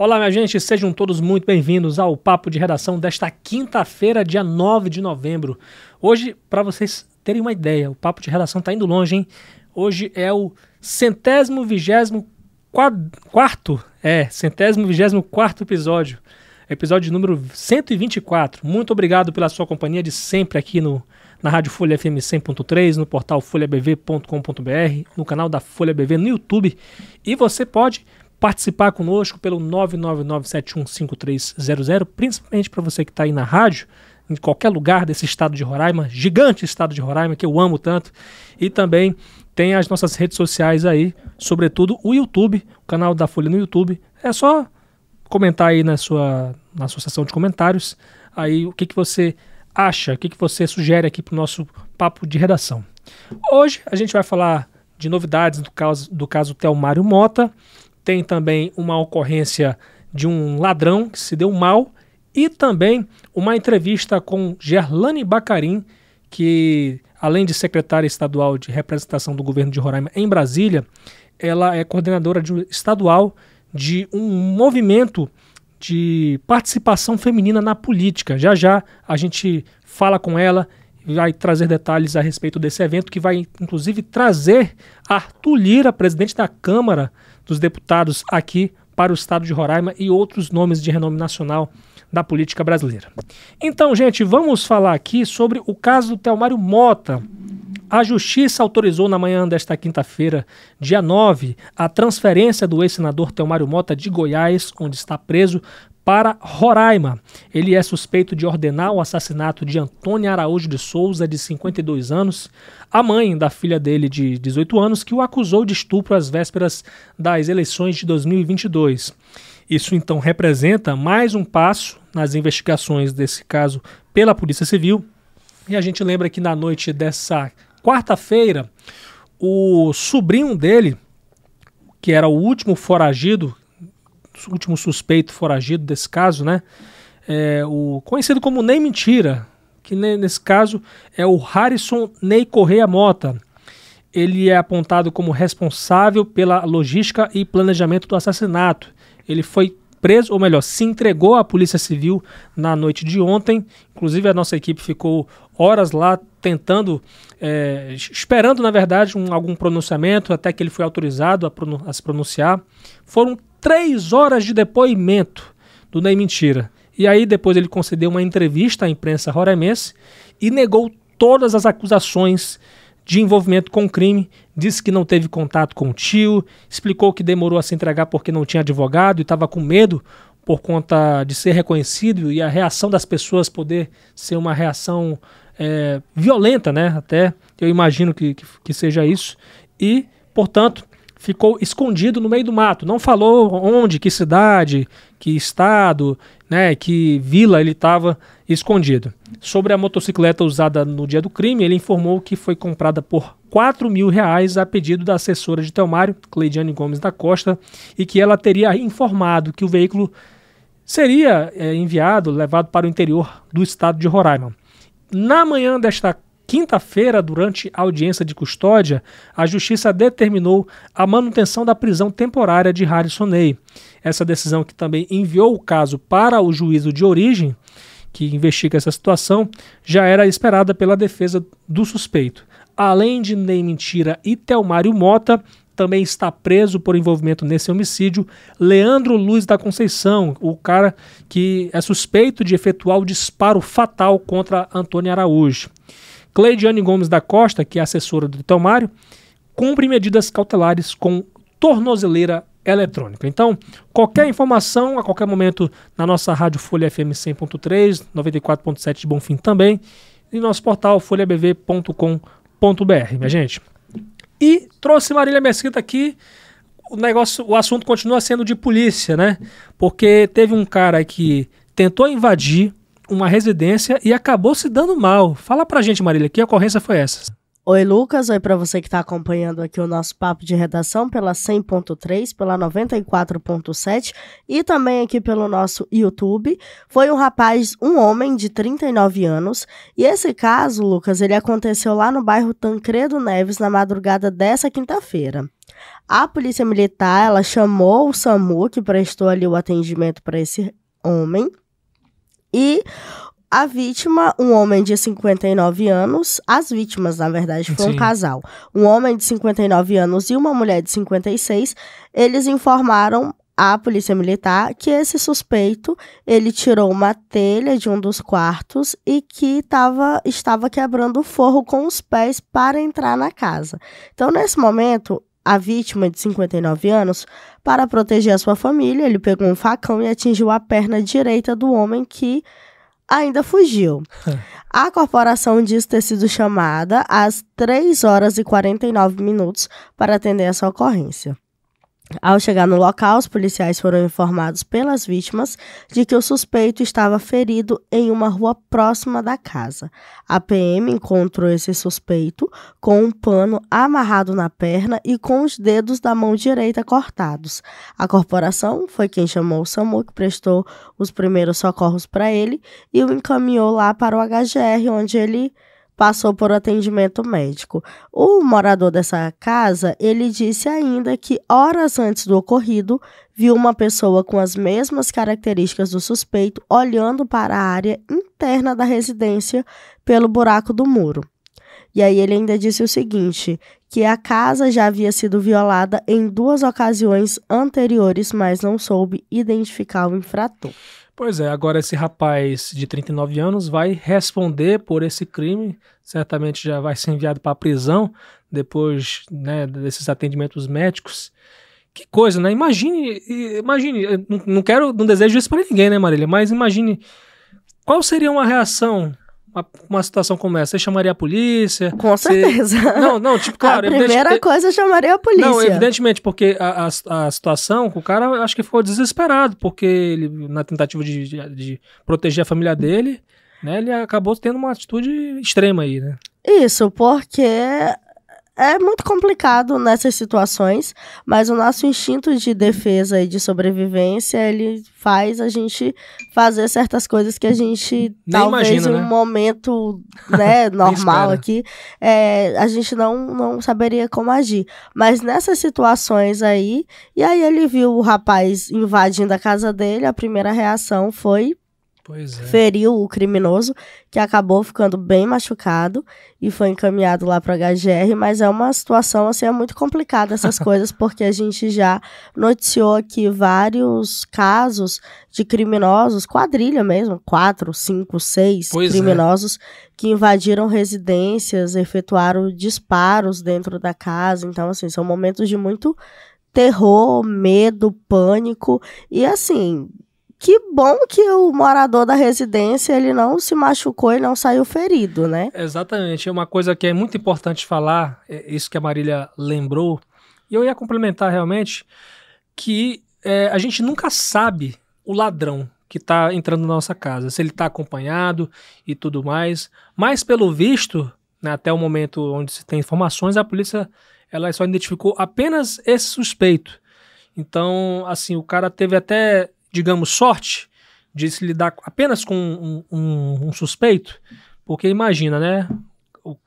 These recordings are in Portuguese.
Olá, minha gente, sejam todos muito bem-vindos ao Papo de Redação desta quinta-feira, dia 9 de novembro. Hoje, para vocês terem uma ideia, o Papo de Redação tá indo longe, hein? Hoje é o centésimo vigésimo quarto, é, centésimo vigésimo quarto episódio, episódio número 124. Muito obrigado pela sua companhia de sempre aqui no na Rádio Folha FM 100.3, no portal folhabv.com.br, no canal da Folha BV no YouTube. E você pode participar conosco pelo 999715300, principalmente para você que está aí na rádio, em qualquer lugar desse estado de Roraima, gigante estado de Roraima, que eu amo tanto. E também tem as nossas redes sociais aí, sobretudo o YouTube, o canal da Folha no YouTube. É só comentar aí na sua, na seção de comentários aí o que, que você acha, o que, que você sugere aqui para o nosso papo de redação. Hoje a gente vai falar de novidades do caso, do caso Telmário Mota, tem também uma ocorrência de um ladrão que se deu mal e também uma entrevista com Gerlane Bacarim, que além de secretária estadual de representação do governo de Roraima em Brasília, ela é coordenadora de, estadual de um movimento de participação feminina na política. Já já a gente fala com ela vai trazer detalhes a respeito desse evento, que vai inclusive trazer Arthur Lira, presidente da Câmara dos Deputados aqui para o estado de Roraima e outros nomes de renome nacional da política brasileira. Então, gente, vamos falar aqui sobre o caso do Telmário Mota. A Justiça autorizou na manhã desta quinta-feira, dia 9, a transferência do ex-senador Telmário Mota de Goiás, onde está preso, para Roraima. Ele é suspeito de ordenar o assassinato de Antônia Araújo de Souza, de 52 anos, a mãe da filha dele de 18 anos, que o acusou de estupro às vésperas das eleições de 2022. Isso então representa mais um passo nas investigações desse caso pela Polícia Civil. E a gente lembra que na noite dessa quarta-feira, o sobrinho dele, que era o último foragido último suspeito foragido desse caso, né? É, o conhecido como Ney Mentira, que nesse caso é o Harrison Ney Correia Mota. Ele é apontado como responsável pela logística e planejamento do assassinato. Ele foi preso, ou melhor, se entregou à Polícia Civil na noite de ontem. Inclusive, a nossa equipe ficou horas lá tentando, é, esperando, na verdade, um, algum pronunciamento, até que ele foi autorizado a, a se pronunciar. Foram três horas de depoimento do Ney Mentira. E aí depois ele concedeu uma entrevista à imprensa roraimense e negou todas as acusações de envolvimento com o crime, disse que não teve contato com o tio, explicou que demorou a se entregar porque não tinha advogado e estava com medo por conta de ser reconhecido e a reação das pessoas poder ser uma reação é, violenta, né? Até eu imagino que, que, que seja isso. E, portanto, ficou escondido no meio do mato. Não falou onde, que cidade, que estado, né, que vila ele estava escondido. Sobre a motocicleta usada no dia do crime, ele informou que foi comprada por 4 mil reais a pedido da assessora de Telmário, Cleidiane Gomes da Costa, e que ela teria informado que o veículo seria é, enviado, levado para o interior do estado de Roraima. Na manhã desta quinta-feira, durante a audiência de custódia, a Justiça determinou a manutenção da prisão temporária de Harrison Ney. Essa decisão que também enviou o caso para o juízo de origem, que investiga essa situação, já era esperada pela defesa do suspeito. Além de Ney Mentira e Telmário Mota, também está preso por envolvimento nesse homicídio Leandro Luiz da Conceição, o cara que é suspeito de efetuar o disparo fatal contra Antônio Araújo. Cleidiane Gomes da Costa, que é assessora do Telmário, cumpre medidas cautelares com tornozeleira eletrônica. Então, qualquer informação, a qualquer momento, na nossa rádio Folha FM 100.3, 94.7 de Bonfim também, e nosso portal folhabv.com.br, minha gente. E trouxe Marília Mesquita aqui, o negócio, o assunto continua sendo de polícia, né? Porque teve um cara que tentou invadir uma residência e acabou se dando mal. Fala pra gente, Marília, que ocorrência foi essa? Oi, Lucas. Oi para você que está acompanhando aqui o nosso papo de redação pela 100.3, pela 94.7 e também aqui pelo nosso YouTube. Foi um rapaz, um homem de 39 anos. E esse caso, Lucas, ele aconteceu lá no bairro Tancredo Neves na madrugada dessa quinta-feira. A polícia militar, ela chamou o SAMU, que prestou ali o atendimento para esse homem. E a vítima, um homem de 59 anos, as vítimas, na verdade, foi Sim. um casal. Um homem de 59 anos e uma mulher de 56, eles informaram à polícia militar que esse suspeito, ele tirou uma telha de um dos quartos e que tava, estava quebrando o forro com os pés para entrar na casa. Então, nesse momento, a vítima de 59 anos, para proteger a sua família, ele pegou um facão e atingiu a perna direita do homem que ainda fugiu. A corporação diz ter sido chamada às 3 horas e 49 minutos para atender essa ocorrência. Ao chegar no local, os policiais foram informados pelas vítimas de que o suspeito estava ferido em uma rua próxima da casa. A PM encontrou esse suspeito com um pano amarrado na perna e com os dedos da mão direita cortados. A corporação foi quem chamou o SAMU, que prestou os primeiros socorros para ele e o encaminhou lá para o HGR, onde ele passou por atendimento médico. O morador dessa casa, ele disse ainda que horas antes do ocorrido, viu uma pessoa com as mesmas características do suspeito olhando para a área interna da residência pelo buraco do muro. E aí ele ainda disse o seguinte, que a casa já havia sido violada em duas ocasiões anteriores, mas não soube identificar o infrator. Pois é, agora esse rapaz de 39 anos vai responder por esse crime, certamente já vai ser enviado para a prisão depois né, desses atendimentos médicos. Que coisa, né? Imagine, imagine, não quero, não desejo isso para ninguém, né, Marília? Mas imagine qual seria uma reação uma, uma situação como essa? Você chamaria a polícia? Com certeza. Não, não, tipo, claro. A primeira coisa, eu chamaria a polícia. Não, evidentemente, porque a, a, a situação, o cara acho que ficou desesperado, porque ele, na tentativa de, de, de proteger a família dele, né, ele acabou tendo uma atitude extrema aí, né? Isso, porque é muito complicado nessas situações, mas o nosso instinto de defesa e de sobrevivência, ele faz a gente fazer certas coisas que a gente, Nem talvez imagina, em um né? momento né, normal aqui, é, a gente não, não saberia como agir. Mas nessas situações aí, e aí ele viu o rapaz invadindo a casa dele, a primeira reação foi é. feriu o criminoso, que acabou ficando bem machucado e foi encaminhado lá para HGR, mas é uma situação assim é muito complicada essas coisas, porque a gente já noticiou aqui vários casos de criminosos, quadrilha mesmo, quatro, cinco, seis pois é. criminosos é. que invadiram residências, efetuaram disparos dentro da casa, então assim, são momentos de muito terror, medo, pânico e assim, que bom que o morador da residência ele não se machucou e não saiu ferido, né? Exatamente. É uma coisa que é muito importante falar, é isso que a Marília lembrou, e eu ia complementar realmente, que é, a gente nunca sabe o ladrão que está entrando na nossa casa, se ele está acompanhado e tudo mais. Mas pelo visto, né, até o momento onde se tem informações, a polícia ela só identificou apenas esse suspeito. Então, assim, o cara teve até digamos, sorte de se lidar apenas com um, um, um suspeito, porque imagina, né?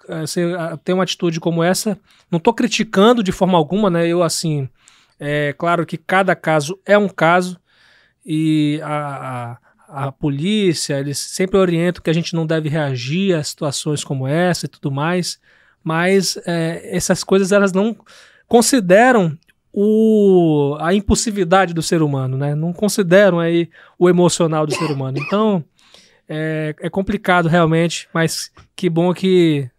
Eh, você ah, tem uma atitude como essa, não estou criticando de forma alguma, né? Eu, assim, é claro que cada caso é um caso e a, a, a polícia, eles sempre orientam que a gente não deve reagir a situações como essa e tudo mais, mas é, essas coisas elas não consideram o, a impulsividade do ser humano, né? Não consideram aí o emocional do ser humano. Então, é, é complicado realmente, mas que bom que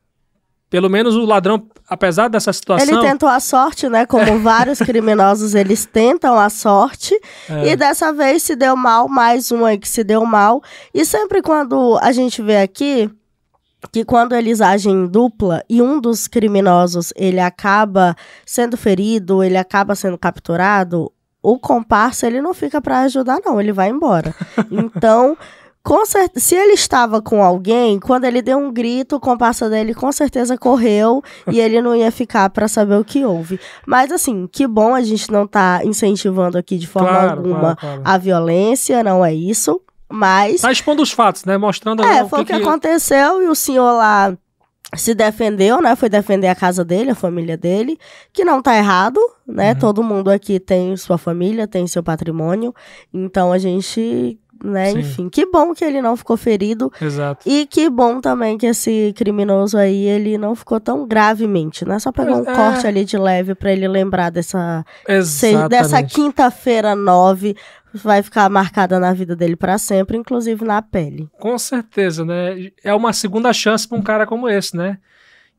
pelo menos o ladrão, apesar dessa situação. Ele tentou a sorte, né? Como vários criminosos, eles tentam a sorte. É. E dessa vez se deu mal, mais um aí que se deu mal. E sempre quando a gente vê aqui, que quando eles agem em dupla e um dos criminosos ele acaba sendo ferido, ele acaba sendo capturado, o comparsa ele não fica para ajudar não, ele vai embora. Então, com se ele estava com alguém, quando ele deu um grito, o comparsa dele com certeza correu e ele não ia ficar pra saber o que houve. Mas assim, que bom a gente não tá incentivando aqui de forma Claro, alguma claro, claro. a violência, não é isso. Mas Tá expondo os fatos, né? Mostrando é, foi o que, que, aconteceu e o senhor lá se defendeu, né? Foi defender a casa dele, a família dele, que não tá errado, né? Uhum. Todo mundo aqui tem sua família, tem seu patrimônio. Então a gente, né, enfim, que bom que ele não ficou ferido Exato. e que bom também que esse criminoso aí, ele não ficou tão gravemente, né? Só pegou um é. corte ali de leve pra ele lembrar dessa dessa quinta-feira nove vai ficar marcada na vida dele pra sempre, inclusive na pele. Com certeza, né? É uma segunda chance pra um cara como esse, né?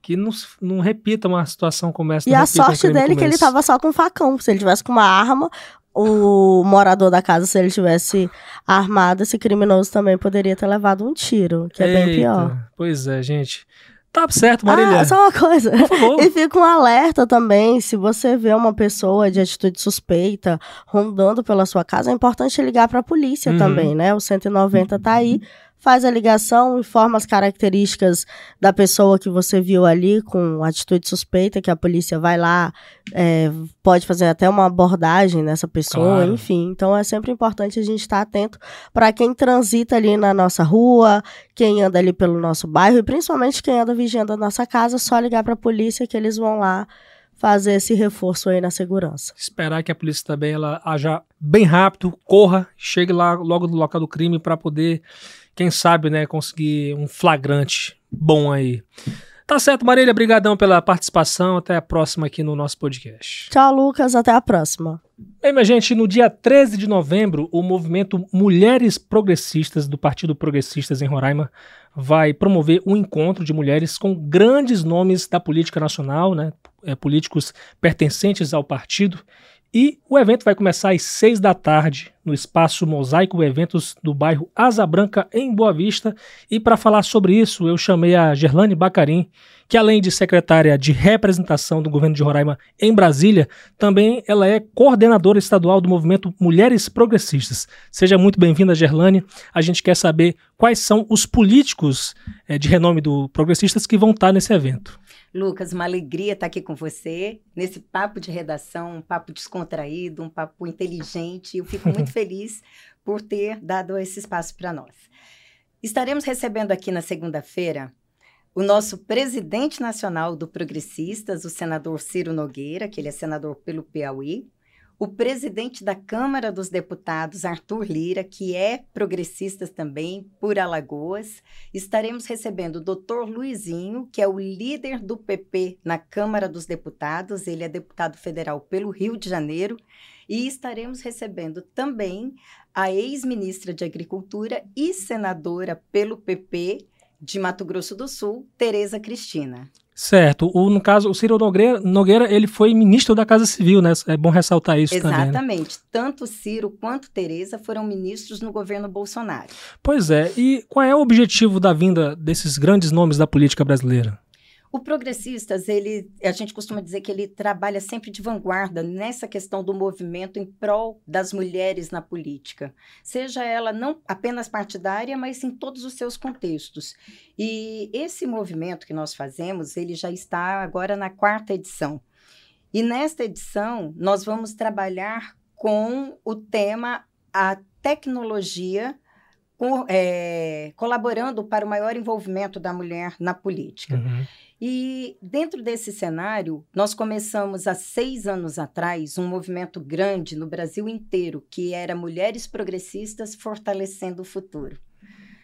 Que não, não repita uma situação como essa. E a um sorte crime dele é que ele tava só com facão. Se ele tivesse com uma arma, o morador da casa, se ele tivesse armado, esse criminoso também poderia ter levado um tiro, que é bem Eita, pior. Pois é, gente. Tá certo, Marília. Ah, só uma coisa. E fica um alerta também, se você vê uma pessoa de atitude suspeita rondando pela sua casa, é importante ligar para a polícia Uhum. também, né? O 190 tá aí, faz a ligação, informa as características da pessoa que você viu ali com atitude suspeita, que a polícia vai lá, é, pode fazer até uma abordagem nessa pessoa, Claro. enfim. Então é sempre importante a gente estar atento para quem transita ali na nossa rua, quem anda ali pelo nosso bairro e principalmente quem anda vigiando a nossa casa, só ligar para a polícia que eles vão lá fazer esse reforço aí na segurança. Esperar que a polícia também ela haja bem rápido, corra, chegue lá logo no local do crime para poder, quem sabe, né, conseguir um flagrante bom aí. Tá certo, Marília, brigadão pela participação. Até a próxima aqui no nosso podcast. Tchau, Lucas, até a próxima. Bem, minha gente, no dia 13 de novembro, o movimento Mulheres Progressistas do Partido Progressistas em Roraima vai promover um encontro de mulheres com grandes nomes da política nacional, né, é, políticos pertencentes ao partido. E o evento vai começar às seis da tarde no espaço Mosaico Eventos do bairro Asa Branca, em Boa Vista. E para falar sobre isso, eu chamei a Gerlane Bacarim, que além de secretária de representação do governo de Roraima em Brasília, também ela é coordenadora estadual do movimento Mulheres Progressistas. Seja muito bem-vinda, Gerlane. A gente quer saber quais são os políticos eh, de renome do Progressistas que vão estar nesse evento. Lucas, uma alegria estar aqui com você nesse papo de redação, um papo descontraído, um papo inteligente. Eu fico muito feliz por ter dado esse espaço para nós. Estaremos recebendo aqui na segunda-feira o nosso presidente nacional do Progressistas, o senador Ciro Nogueira, que ele é senador pelo Piauí, o presidente da Câmara dos Deputados, Arthur Lira, que é progressista também, por Alagoas. Estaremos recebendo o doutor Luizinho, que é o líder do PP na Câmara dos Deputados, ele é deputado federal pelo Rio de Janeiro. E estaremos recebendo também a ex-ministra de Agricultura e senadora pelo PP de Mato Grosso do Sul, Tereza Cristina. Certo. O, no caso, o Ciro Nogueira, Nogueira, ele foi ministro da Casa Civil, né? É bom ressaltar isso também. né? Exatamente. Tanto Ciro quanto Tereza foram ministros no governo Bolsonaro. Pois é. E qual é o objetivo da vinda desses grandes nomes da política brasileira? O Progressistas, ele, a gente costuma dizer que ele trabalha sempre de vanguarda nessa questão do movimento em prol das mulheres na política, seja ela não apenas partidária, mas em todos os seus contextos. E esse movimento que nós fazemos, ele já está agora na quarta edição. E nesta edição, nós vamos trabalhar com o tema a tecnologia com, é, colaborando para o maior envolvimento da mulher na política. Uhum. E dentro desse cenário, nós começamos há seis anos atrás um movimento grande no Brasil inteiro, que era Mulheres Progressistas Fortalecendo o Futuro.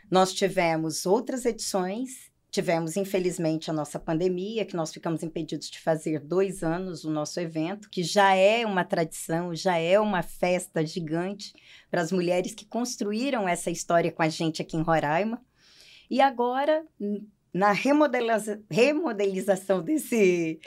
Nós tivemos outras edições, tivemos, infelizmente, a nossa pandemia, que nós ficamos impedidos de fazer dois anos o nosso evento, que já é uma tradição, já é uma festa gigante para as mulheres que construíram essa história com a gente aqui em Roraima. E agora, na remodeliza remodelização desse,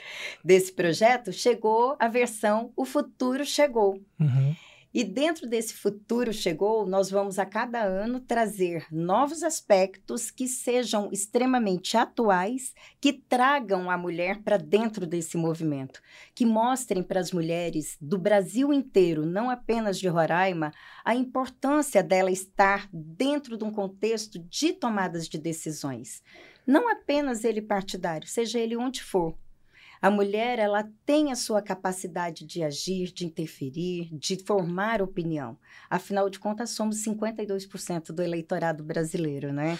desse projeto, chegou a versão O Futuro Chegou. Uhum. E dentro desse futuro chegou, nós vamos a cada ano trazer novos aspectos que sejam extremamente atuais, que tragam a mulher para dentro desse movimento, que mostrem para as mulheres do Brasil inteiro, não apenas de Roraima, a importância dela estar dentro de um contexto de tomadas de decisões. Não apenas ele partidário, seja ele onde for, a mulher, ela tem a sua capacidade de agir, de interferir, de formar opinião. Afinal de contas, somos 52% do eleitorado brasileiro, né?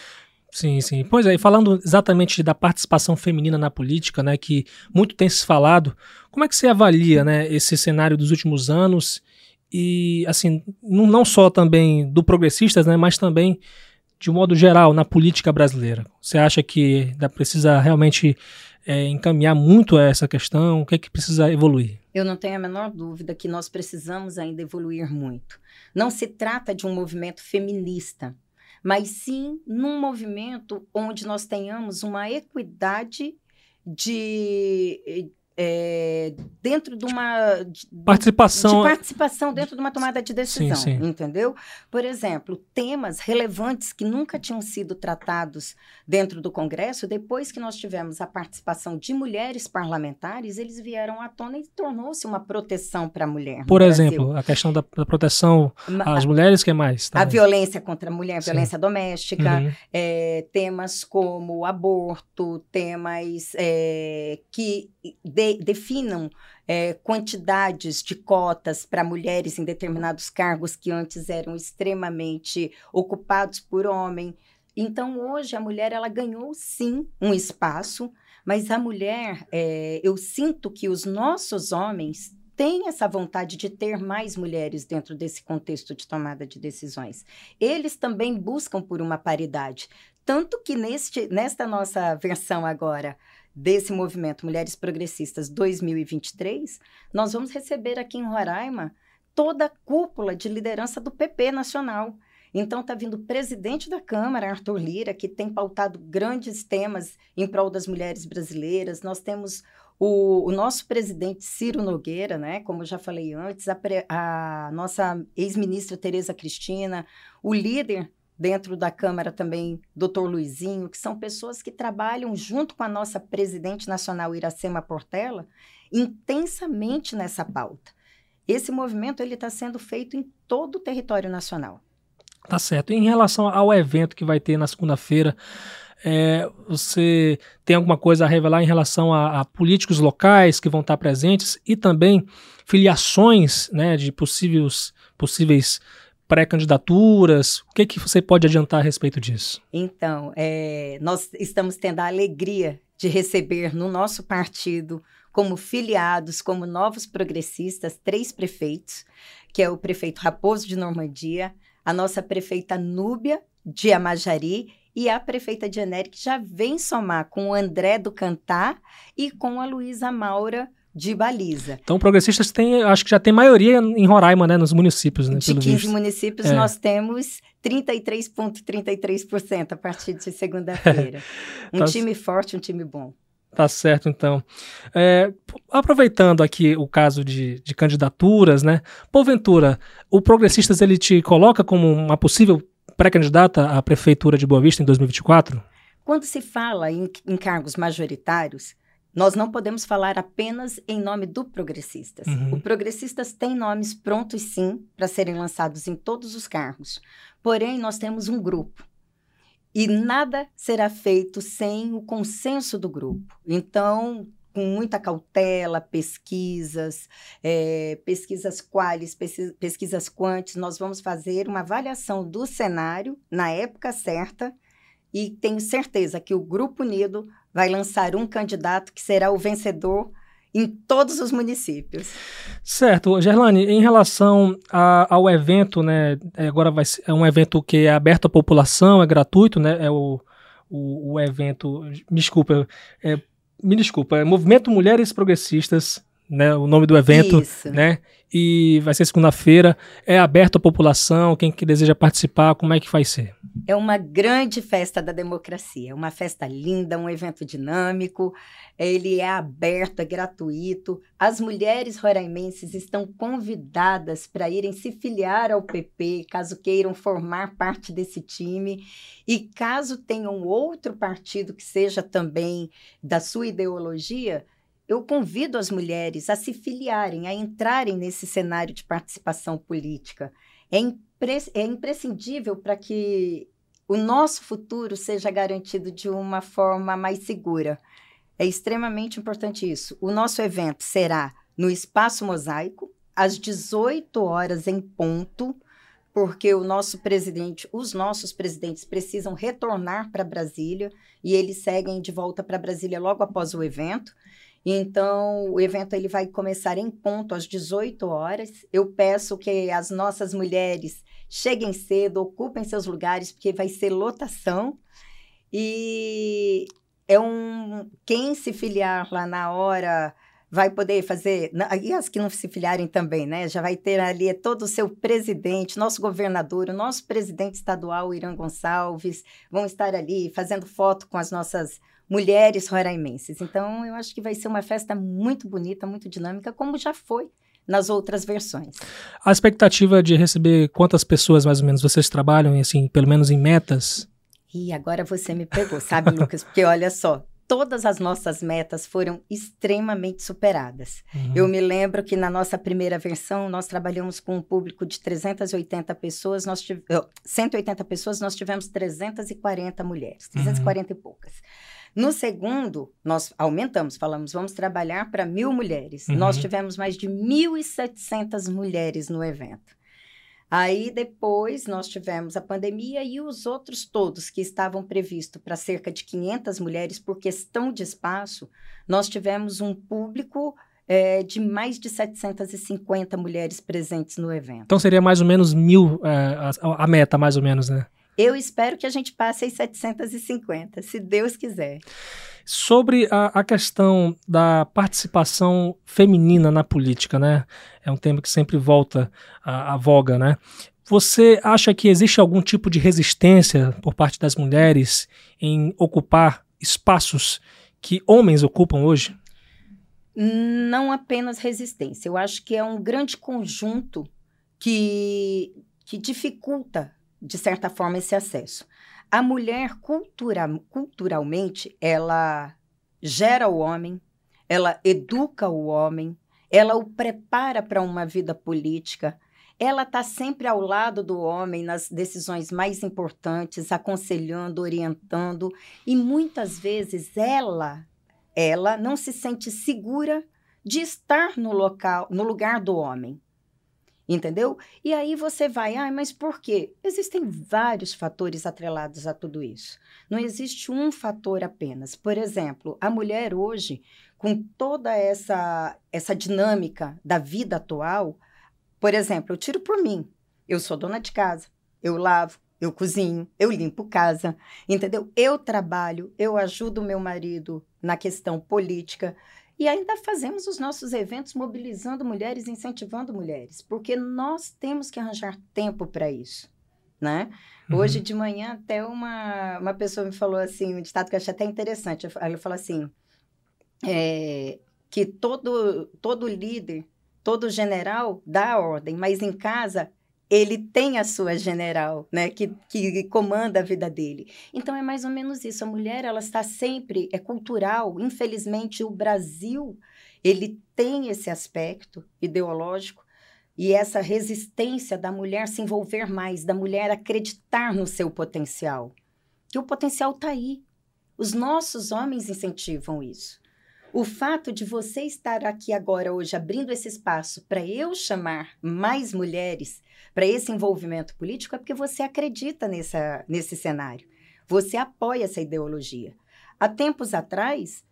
Sim, sim. Pois é, e falando exatamente da participação feminina na política, né, que muito tem se falado, como é que você avalia, né, esse cenário dos últimos anos e, assim, não só também do progressistas, né, mas também de um modo geral na política brasileira? Você acha que ainda precisa realmente é, encaminhar muito essa questão? O que é que precisa evoluir? Eu não tenho a menor dúvida que nós precisamos ainda evoluir muito. Não se trata de um movimento feminista, mas sim num movimento onde nós tenhamos uma equidade de é, dentro de uma de, participação de participação dentro de uma tomada de decisão, sim, sim. entendeu? Por exemplo, temas relevantes que nunca tinham sido tratados dentro do Congresso, depois que nós tivemos a participação de mulheres parlamentares, eles vieram à tona e tornou-se uma proteção para a mulher. Por exemplo, Brasil. a questão da, da proteção às mulheres, que é mais? Também. A violência contra a mulher, a violência doméstica, uhum. é, temas como aborto, temas é, que de, definam é, quantidades de cotas para mulheres em determinados cargos que antes eram extremamente ocupados por homem. Então, hoje, a mulher ela ganhou sim um espaço, mas a mulher, é, eu sinto que os nossos homens têm essa vontade de ter mais mulheres dentro desse contexto de tomada de decisões. Eles também buscam por uma paridade. Tanto que neste, nesta nossa versão agora desse movimento Mulheres Progressistas 2023, nós vamos receber aqui em Roraima toda a cúpula de liderança do PP nacional. Então está vindo o presidente da Câmara, Arthur Lira, que tem pautado grandes temas em prol das mulheres brasileiras. Nós temos o, o nosso presidente Ciro Nogueira, né? Como já falei antes, a, a nossa ex-ministra Tereza Cristina, o líder dentro da Câmara também, doutor Luizinho, que são pessoas que trabalham junto com a nossa presidente nacional, Iracema Portela, intensamente nessa pauta. Esse movimento ele está sendo feito em todo o território nacional. Tá certo. Em relação ao evento que vai ter na segunda-feira, é, você tem alguma coisa a revelar em relação a, a, políticos locais que vão estar presentes e também filiações né, de possíveis, possíveis pré-candidaturas? O que, que você pode adiantar a respeito disso? Então, é, nós estamos tendo a alegria de receber no nosso partido, como filiados, como novos progressistas, três prefeitos, que é o prefeito Raposo de Normandia, a nossa prefeita Núbia de Amajari e a prefeita Janere, que já vem somar com o André do Cantar e com a Luísa Maura de baliza. Então, progressistas têm, acho que já tem maioria em Roraima, né, nos municípios, né, De 15 visto. municípios, é. nós temos 33,33% ,33 a partir de segunda-feira. um tá time forte, um time bom. Tá certo, então. É, aproveitando aqui o caso de, de candidaturas, né? Porventura, o Progressistas ele te coloca como uma possível pré-candidata à prefeitura de Boa Vista em 2024? Quando se fala em, em cargos majoritários, nós não podemos falar apenas em nome do Progressistas. Uhum. O Progressistas tem nomes prontos, sim, para serem lançados em todos os cargos. Porém, nós temos um grupo. E nada será feito sem o consenso do grupo. Então, com muita cautela, pesquisas, é, pesquisas quais, pesquisas quantes, nós vamos fazer uma avaliação do cenário na época certa e tenho certeza que o Grupo Unido vai lançar um candidato que será o vencedor em todos os municípios. Certo, Gerlane, em relação a, ao evento, né, é, agora vai ser, é um evento que é aberto à população, é gratuito, né, é o, o, o evento, me desculpa, é, me desculpa, é Movimento Mulheres Progressistas né? O nome do evento, Isso. né? E vai ser segunda-feira. É aberto à população, quem que deseja participar, como é que vai ser? É uma grande festa da democracia, uma festa linda, um evento dinâmico. Ele é aberto, é gratuito. As mulheres roraimenses estão convidadas para irem se filiar ao PP, caso queiram formar parte desse time. E caso tenham outro partido que seja também da sua ideologia, eu convido as mulheres a se filiarem, a entrarem nesse cenário de participação política. É, impre é imprescindível para que o nosso futuro seja garantido de uma forma mais segura. É extremamente importante isso. O nosso evento será no Espaço Mosaico, às 18 horas em ponto, porque o nosso presidente, os nossos presidentes precisam retornar para Brasília e eles seguem de volta para Brasília logo após o evento. Então, o evento ele vai começar em ponto às 18 horas. Eu peço que as nossas mulheres cheguem cedo, ocupem seus lugares, porque vai ser lotação. E é um quem se filiar lá na hora vai poder fazer, e as que não se filiarem também, né? Já vai ter ali todo o seu presidente, nosso governador, o nosso presidente estadual, Irã Gonçalves, vão estar ali fazendo foto com as nossas mulheres roraimenses. Então, eu acho que vai ser uma festa muito bonita, muito dinâmica, como já foi nas outras versões. A expectativa de receber quantas pessoas mais ou menos vocês trabalham, assim, pelo menos em metas? E agora você me pegou, sabe, Lucas? Porque olha só, todas as nossas metas foram extremamente superadas. Uhum. Eu me lembro que na nossa primeira versão nós trabalhamos com um público de 380 pessoas, nós tive, 180 pessoas, nós tivemos 340 mulheres, 340 uhum. e poucas. No segundo, nós aumentamos, falamos, vamos trabalhar para mil mulheres. Uhum. Nós tivemos mais de 1.700 mulheres no evento. Aí depois nós tivemos a pandemia e os outros todos que estavam previstos para cerca de 500 mulheres por questão de espaço, nós tivemos um público é, de mais de 750 mulheres presentes no evento. Então seria mais ou menos mil é, a, a meta, mais ou menos, né? Eu espero que a gente passe as 750, se Deus quiser. Sobre a, a, questão da participação feminina na política, né? É um tema que sempre volta à, à voga, né? Você acha que existe algum tipo de resistência por parte das mulheres em ocupar espaços que homens ocupam hoje? Não apenas resistência. Eu acho que é um grande conjunto que, que dificulta de certa forma, esse acesso. A mulher, cultura, culturalmente, ela gera o homem, ela educa o homem, ela o prepara para uma vida política, ela está sempre ao lado do homem nas decisões mais importantes, aconselhando, orientando, e muitas vezes ela, ela não se sente segura de estar no local, no lugar do homem. Entendeu? E aí você vai, ah, mas por quê? Existem vários fatores atrelados a tudo isso. Não existe um fator apenas. Por exemplo, a mulher hoje, com toda essa, essa dinâmica da vida atual, por exemplo, eu tiro por mim. Eu sou dona de casa, eu lavo, eu cozinho, eu limpo casa, entendeu? Eu trabalho, eu ajudo meu marido na questão política. E ainda fazemos os nossos eventos mobilizando mulheres, incentivando mulheres, porque nós temos que arranjar tempo para isso, né? Uhum. Hoje de manhã até uma, uma pessoa me falou assim, um ditado que eu achei até interessante, ela falou assim, é, que todo, todo líder, todo general dá ordem, mas em casa ele tem a sua general, né, que, que comanda a vida dele. Então é mais ou menos isso. A mulher, ela está sempre é cultural. Infelizmente, o Brasil ele tem esse aspecto ideológico e essa resistência da mulher se envolver mais, da mulher acreditar no seu potencial. Que o potencial está aí. Os nossos homens incentivam isso. O fato de você estar aqui agora hoje abrindo esse espaço para eu chamar mais mulheres para esse envolvimento político é porque você acredita nessa, nesse cenário. Você apoia essa ideologia. Há tempos atrás,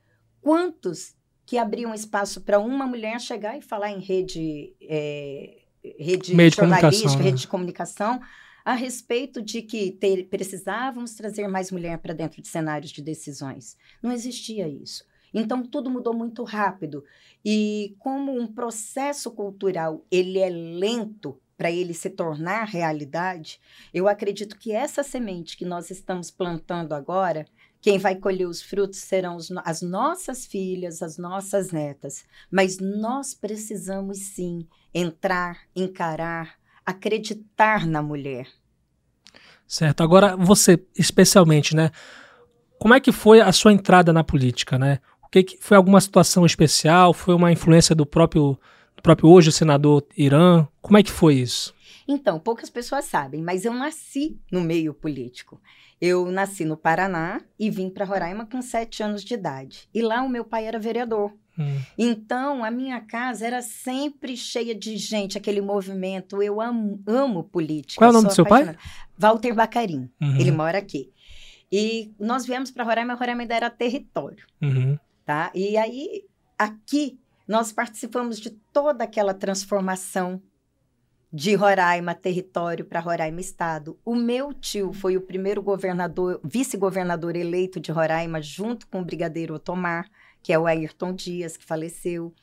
quantos que abriam espaço para uma mulher chegar e falar em rede, é, rede jornalística, né? rede de comunicação, a respeito de que ter, precisávamos trazer mais mulher para dentro de cenários de decisões. Não existia isso. Então tudo mudou muito rápido. E como um processo cultural, ele é lento para ele se tornar realidade, eu acredito que essa semente que nós estamos plantando agora, quem vai colher os frutos serão os, as nossas filhas, as nossas netas. Mas nós precisamos sim entrar, encarar, acreditar na mulher. Certo. Agora, você, especialmente, né? Como é que foi a sua entrada na política, né? O que, que foi alguma situação especial? Foi uma influência do próprio, do próprio hoje senador Irã? Como é que foi isso? Então, poucas pessoas sabem, mas eu nasci no meio político. Eu nasci no Paraná e vim para Roraima com sete anos de idade. E lá o meu pai era vereador. Hum. Então, a minha casa era sempre cheia de gente, aquele movimento. Eu amo, amo política. Qual é o nome do seu pai? Walter Bacarim. Uhum. Ele mora aqui. E nós viemos para Roraima, Roraima ainda era território. Uhum. Tá? E aí, aqui, nós participamos de toda aquela transformação de Roraima território para Roraima estado. O meu tio foi o primeiro governador, vice-governador eleito de Roraima, junto com o brigadeiro Otomar que é o Ayrton Dias, que faleceu.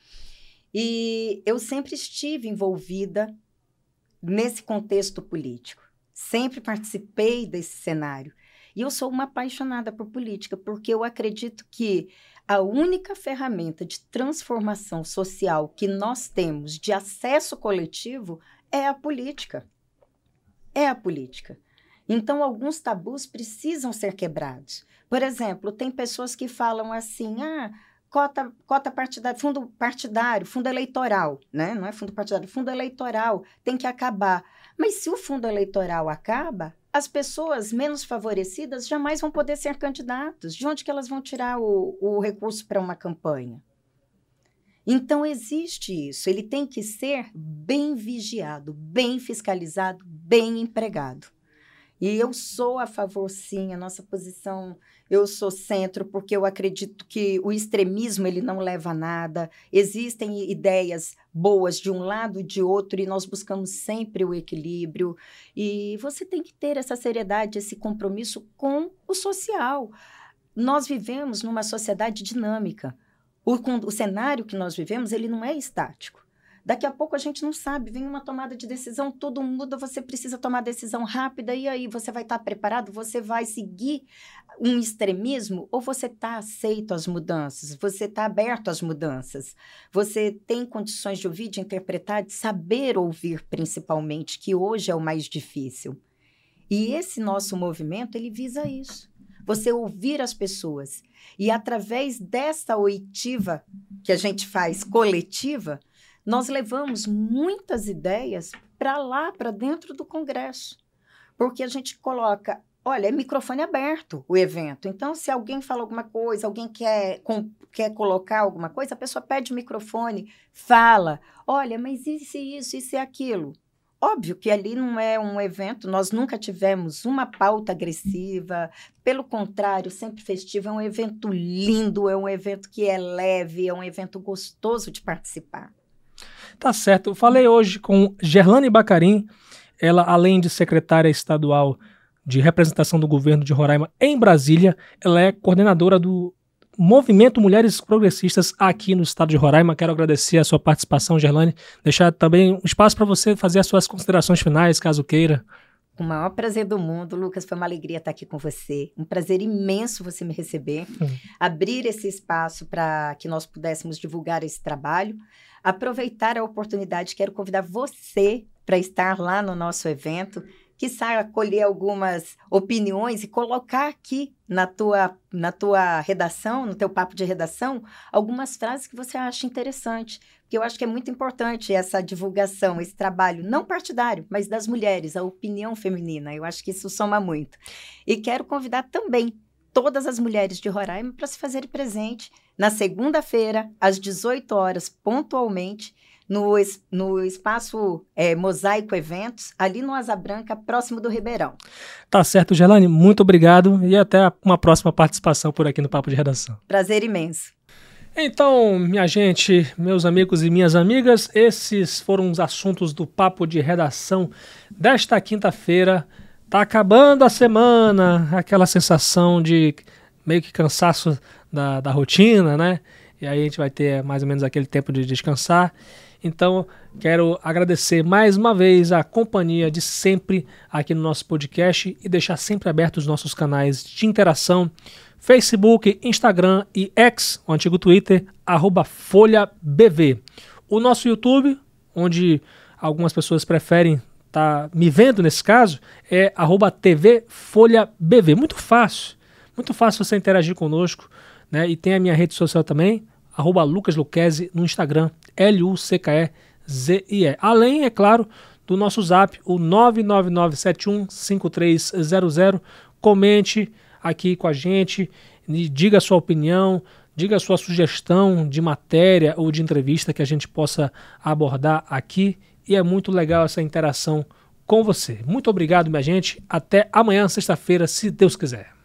E eu sempre estive envolvida nesse contexto político. Sempre participei desse cenário. E eu sou uma apaixonada por política, porque eu acredito que a única ferramenta de transformação social que nós temos de acesso coletivo é a política. É a política. Então, alguns tabus precisam ser quebrados. Por exemplo, tem pessoas que falam assim: ah, cota, cota partidária, fundo partidário, fundo eleitoral, né? Não é fundo partidário, fundo eleitoral tem que acabar. Mas se o fundo eleitoral acaba, as pessoas menos favorecidas jamais vão poder ser candidatos. De onde que elas vão tirar o, o recurso para uma campanha? Então existe isso. Ele tem que ser bem vigiado, bem fiscalizado, bem empregado. E eu sou a favor, sim, a nossa posição, eu sou centro, porque eu acredito que o extremismo ele não leva a nada. Existem ideias boas de um lado e de outro, e nós buscamos sempre o equilíbrio. E você tem que ter essa seriedade, esse compromisso com o social. Nós vivemos numa sociedade dinâmica. O, o cenário que nós vivemos, ele não é estático. Daqui a pouco a gente não sabe, vem uma tomada de decisão, tudo muda, você precisa tomar decisão rápida, e aí você vai estar tá preparado? Você vai seguir um extremismo ou você está aceito às mudanças? Você está aberto às mudanças? Você tem condições de ouvir, de interpretar, de saber ouvir, principalmente, que hoje é o mais difícil. E esse nosso movimento, ele visa isso. Você ouvir as pessoas. E através dessa oitiva que a gente faz coletiva, nós levamos muitas ideias para lá, para dentro do Congresso, porque a gente coloca, olha, é microfone aberto o evento. Então, se alguém fala alguma coisa, alguém quer, com, quer colocar alguma coisa, a pessoa pede o microfone, fala, olha, mas isso, isso, isso e aquilo. Óbvio que ali não é um evento, nós nunca tivemos uma pauta agressiva, pelo contrário, sempre festivo, é um evento lindo, é um evento que é leve, é um evento gostoso de participar. Tá certo. Eu falei hoje com Gerlane Bacarim, ela, além de secretária estadual de representação do governo de Roraima em Brasília, ela é coordenadora do Movimento Mulheres Progressistas aqui no estado de Roraima. Quero agradecer a sua participação, Gerlane. Deixar também um espaço para você fazer as suas considerações finais, caso queira. Com o maior prazer do mundo, Lucas. Foi uma alegria estar aqui com você. Um prazer imenso você me receber. Hum. Abrir esse espaço para que nós pudéssemos divulgar esse trabalho aproveitar a oportunidade, quero convidar você para estar lá no nosso evento, que saia colher algumas opiniões e colocar aqui na tua, na tua redação, no teu papo de redação, algumas frases que você acha interessante. Porque eu acho que é muito importante essa divulgação, esse trabalho, não partidário, mas das mulheres, a opinião feminina. Eu acho que isso soma muito. E quero convidar também todas as mulheres de Roraima para se fazerem presente na segunda-feira, às 18 horas, pontualmente, no, no espaço é, Mosaico Eventos, ali no Asa Branca, próximo do Ribeirão. Tá certo, Gelane, muito obrigado e até uma próxima participação por aqui no Papo de Redação. Prazer imenso. Então, minha gente, meus amigos e minhas amigas, esses foram os assuntos do Papo de Redação desta quinta-feira. Tá acabando a semana, aquela sensação de meio que cansaço da, da rotina, né? E aí a gente vai ter mais ou menos aquele tempo de descansar. Então, quero agradecer mais uma vez a companhia de sempre aqui no nosso podcast e deixar sempre abertos os nossos canais de interação. Facebook, Instagram e X, o antigo Twitter, FolhaBV. O nosso YouTube, onde algumas pessoas preferem estar tá me vendo nesse caso, é arroba TV Folha BV. Muito fácil, muito fácil você interagir conosco. Né? E tem a minha rede social também, arroba no Instagram, L-U-C-K-E-Z-I-E. Além, é claro, do nosso zap, o 999715300. Comente aqui com a gente, diga a sua opinião, diga a sua sugestão de matéria ou de entrevista que a gente possa abordar aqui. E é muito legal essa interação com você. Muito obrigado, minha gente. Até amanhã, sexta-feira, se Deus quiser.